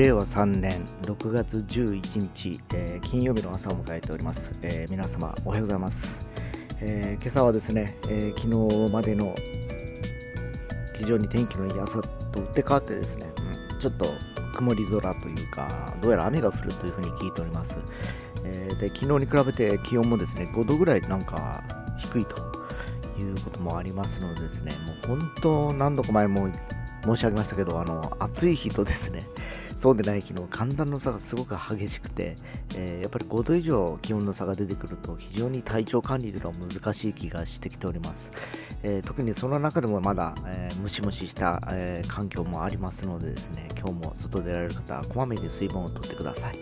令和3年6月11日、えー金曜日の朝を迎えております、えー皆様おはようございます、えー今朝はですね、えー昨日までの非常に天気のいい朝と打って変わってですね、うんちょっと曇り空というかどうやら雨が降るというふうに聞いております、えーで昨日に比べて気温もですね5度ぐらいなんか低いということもありますのでですねもう本当何度か前も申し上げましたけどあの暑い日とですねそうでない昨日寒暖の差がすごく激しくて、えーやっぱり5度以上気温の差が出てくると非常に体調管理というのは難しい気がしてきております、えー特にその中でもまだ、えムシムシした、え環境もありますのでですね今日も外出られる方はこまめに水分をとってください、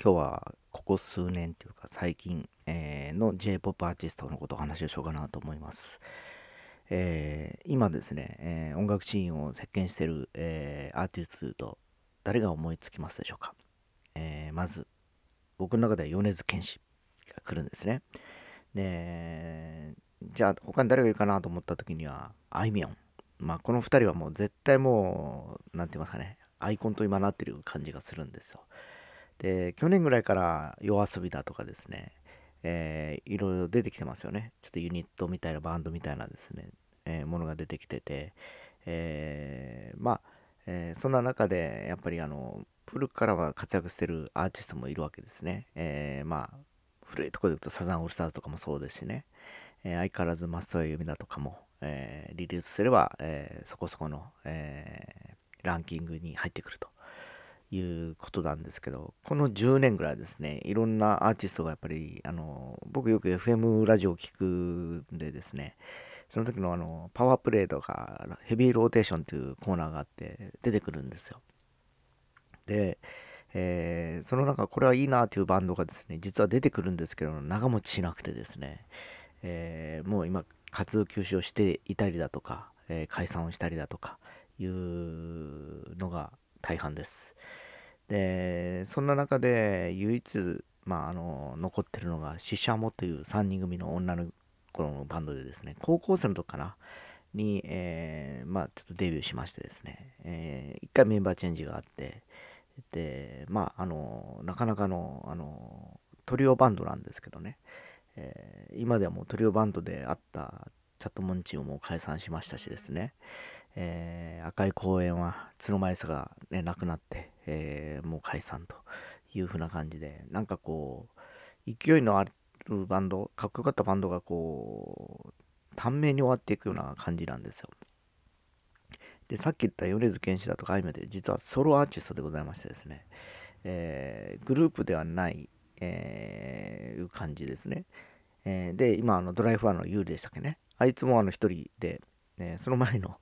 今日はここ数年というか最近、えーの J-POP アーティストのことをお話をしようかなと思います。えー今ですね、えー音楽シーンを席巻している、えーアーティストと誰が思いつきますでしょうか、えまず僕の中では米津玄師が来るんですね。でじゃあ他に誰がいるかなと思った時にはあいみょん。まあこの2人はもう絶対もう何て言いますかねアイコンと今なってる感じがするんですよ。で去年ぐらいから夜遊びだとかですね、えーいろいろ出てきてますよね。ちょっとユニットみたいなバンドみたいなですね、えーものが出てきてて、えーまあ、えーそんな中でやっぱりあの古くからは活躍してるアーティストもいるわけですね、えーまあ古いとこで言うとサザンオールスターズとかもそうですしね、えー相変わらず松任谷由実だとかも、えーリリースすれば、えーそこそこの、えーランキングに入ってくると。いうことなんですけどこの10年ぐらいですねいろんなアーティストがやっぱりあの僕よく FM ラジオを聞くんでですねその時のあのパワープレイとかヘビーローテーションというコーナーがあって出てくるんですよ。で、えーその中これはいいなというバンドがですね実は出てくるんですけど長持ちしなくてですね、えーもう今活動休止をしていたりだとか、えー解散をしたりだとかいうのが大半です。でそんな中で唯一、まあ、あの残ってるのがシシャモという3人組の女の子のバンドでですね高校生の時かなに、えーまあちょっとデビューしましてですね、えー一回メンバーチェンジがあってでまああのなかなかのあのトリオバンドなんですけどね、えー今ではもうトリオバンドであったチャットモンチーもも解散しましたしですね、えー赤い公園は角前さが、ね、なくなって、えーもう解散という風な感じでなんかこう勢いのあるバンドかっこよかったバンドがこう短命に終わっていくような感じなんですよ。でさっき言った米津玄師だとかあいみょんで実はソロアーティストでございましてですね、えーグループではない、えー感じですね、えーで今あのドライフワンのユーリでしたっけね。あいつもあの一人で、ね、その前の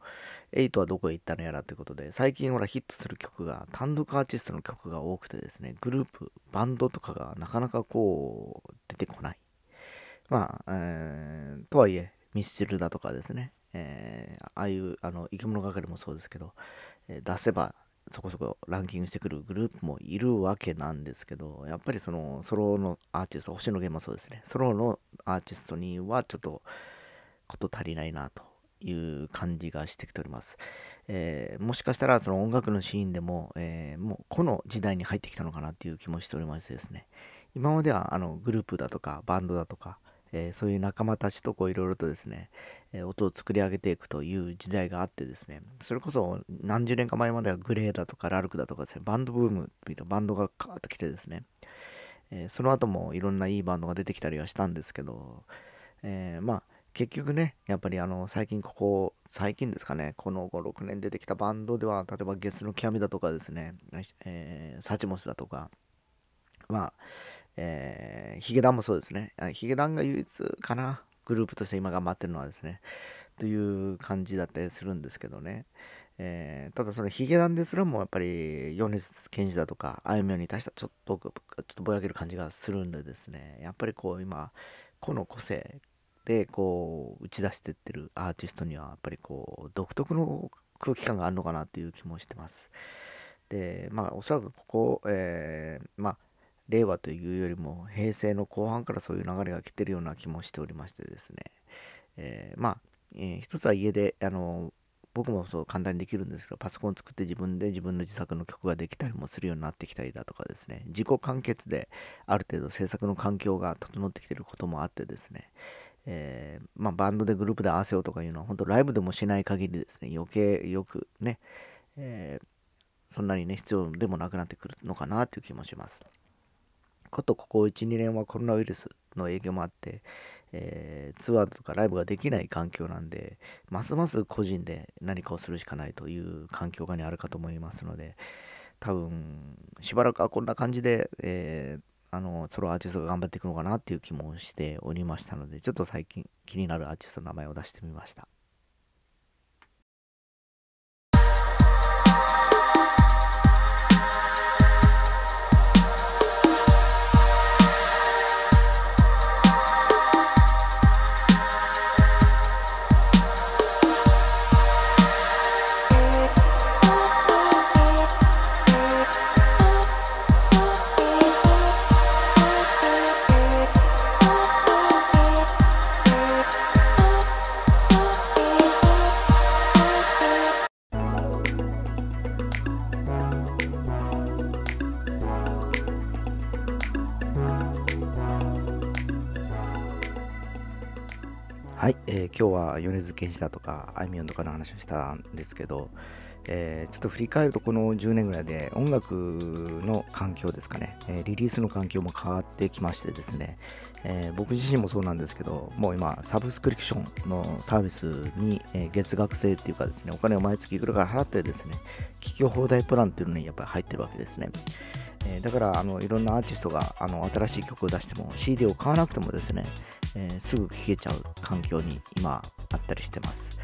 エイトはどこへ行ったのやらということで最近ほらヒットする曲が単独アーティストの曲が多くてですねグループバンドとかがなかなかこう出てこない。まあ、えーとはいえミスチルだとかですね、えーああいうあの生き物係もそうですけど、えー出せばそこそこランキングしてくるグループもいるわけなんですけどやっぱりそのソロのアーティスト星野源もそうですねソロのアーティストにはちょっとこと足りないなと。いう感じがしてきております、えーもしかしたらその音楽のシーンでも、えーもうこの時代に入ってきたのかなっていう気もしておりましてですね。今まではあのグループだとかバンドだとか、えーそういう仲間たちとこういろいろとですね、え音を作り上げていくという時代があってですね。それこそ何十年か前まではグレーだとかラルクだとかですねバンドブームみたいなバンドがカーッと来てですね、えその後もいろんないいバンドが出てきたりはしたんですけど、えまあ結局ねやっぱりあの最近ここ最近ですかねこの56年出てきたバンドでは例えばゲスの極みだとかですね、えーサチモスだとかまあえーヒゲダンもそうですね。ヒゲダンが唯一かなグループとして今頑張ってるのはですねという感じだったりするんですけどね、えー、ただそのヒゲダンですらもやっぱり米津玄師だとかあいみょんに対してはちょっとちょっとぼやける感じがするんでですねやっぱりこう今個の個性でこう打ち出してってるアーティストにはやっぱりこう独特の空気感があるのかなっていう気もしてます。でまあおそらくここ、えー、まあ令和というよりも平成の後半からそういう流れが来てるような気もしておりましてですね、えー、まあ、えー、一つは家であの僕もそう簡単にできるんですけどパソコン作って自分で自分の自作の曲ができたりもするようになってきたりだとかですね。自己完結である程度制作の環境が整ってきてることもあってですね、えー、まあ、バンドでグループで合わせようとかいうのは本当ライブでもしない限りですね。余計よくね、えー、そんなにね必要でもなくなってくるのかなという気もします。ことここ12年はコロナウイルスの影響もあってえー、ツアーとかライブができない環境なんで、ますます個人で何かをするしかないという環境下にあるかと思いますので、多分、しばらくはこんな感じで、えー、あの、ソロアーティストが頑張っていくのかなっていう気もしておりましたので、ちょっと最近気になるアーティストの名前を出してみました。はい、えー、今日は米津玄師だとかあいみょんとかの話をしたんですけど、えー、ちょっと振り返るとこの10年ぐらいで音楽の環境ですかね、えー、リリースの環境も変わってきましてですね、え僕自身もそうなんですけどもう今サブスクリプションのサービスに、月額制っていうかですねお金を毎月いくらか払ってですね聞き放題プランっていうのにやっぱり入ってるわけですね。だからあのいろんなアーティストがあの新しい曲を出しても CD を買わなくてもですね、えー、すぐ聴けちゃう環境に今あったりしてます。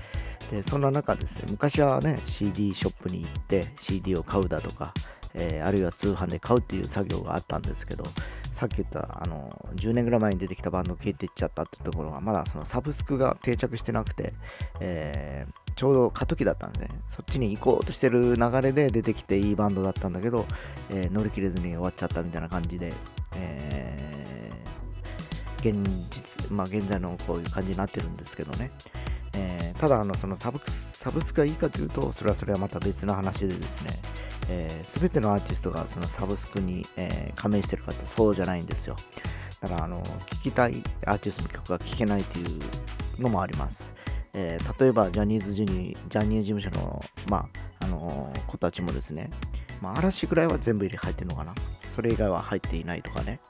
でそんな中ですね昔はね CD ショップに行って CD を買うだとか、えー、あるいは通販で買うっていう作業があったんですけどさっき言ったあの10年ぐらい前に出てきたバンドを消えていっちゃったってところがまだそのサブスクが定着してなくて、えー、ちょうど過渡期だったんですねそっちに行こうとしてる流れで出てきていいバンドだったんだけど、えー、乗り切れずに終わっちゃったみたいな感じで、え現実、まあ、現在のこういう感じになってるんですけどね。えー、ただあのそのサブサブスクがいいかというとそれはそれはまた別の話でですね、えー、全てのアーティストがそのサブスクに、えー、加盟してるかってそうじゃないんですよ。だからあの聴きたいアーティストの曲が聴けないというのもあります、えー、例えばジャニーズジュニジャニーズ事務所の,、まああの子たちもですね、まあ、嵐ぐらいは全部入れ入ってるのかな。それ以外は入っていないとかね。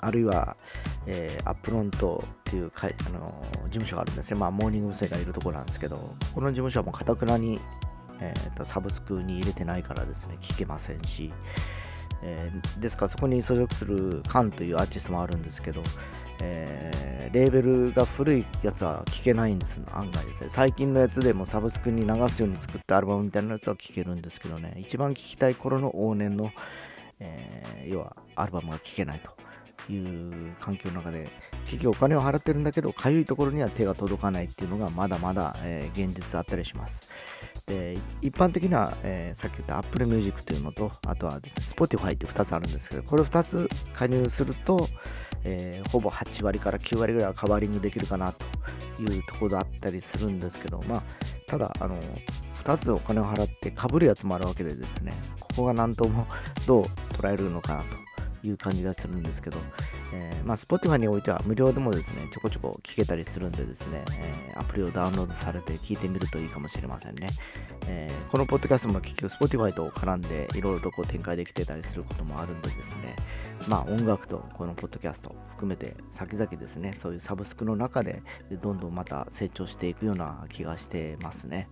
あるいは、えー、アップロントっていうかあの事務所があるんですね。まあ、モーニング娘。がいるところなんですけど、この事務所はもうかたくなに、えーと、サブスクに入れてないからですね、聞けませんし、えー、ですからそこに所属するカンというアーティストもあるんですけど、えー、レーベルが古いやつは聴けないんです案外ですね。最近のやつでもサブスクに流すように作ったアルバムみたいなやつは聴けるんですけどね。一番聴きたい頃の往年の、えー、要はアルバムが聴けないと。いう環境の中で結局お金を払ってるんだけどかゆいところには手が届かないっていうのがまだまだ、えー、現実あったりします。で一般的な、えー、さっき言った Apple Music というのとあとはです、ね、Spotify って2つあるんですけどこれ2つ加入すると、えー、ほぼ8割から9割ぐらいはカバーリングできるかなというところだったりするんですけどまあただあの2つお金を払ってかぶるやつもあるわけでですねここが何ともどう捉えるのかなと。いう感じがするんですけど、えー、まあ、Spotify においては無料でもですね、ちょこちょこ聞けたりするんでですね、えー、アプリをダウンロードされて聞いてみるといいかもしれませんね。えー、このポッドキャストも結局 Spotify と絡んでいろいろとこう展開できてたりすることもあるんでですね、まあ音楽とこのポッドキャスト含めて先々ですね、そういうサブスクの中でどんどんまた成長していくような気がしてますね。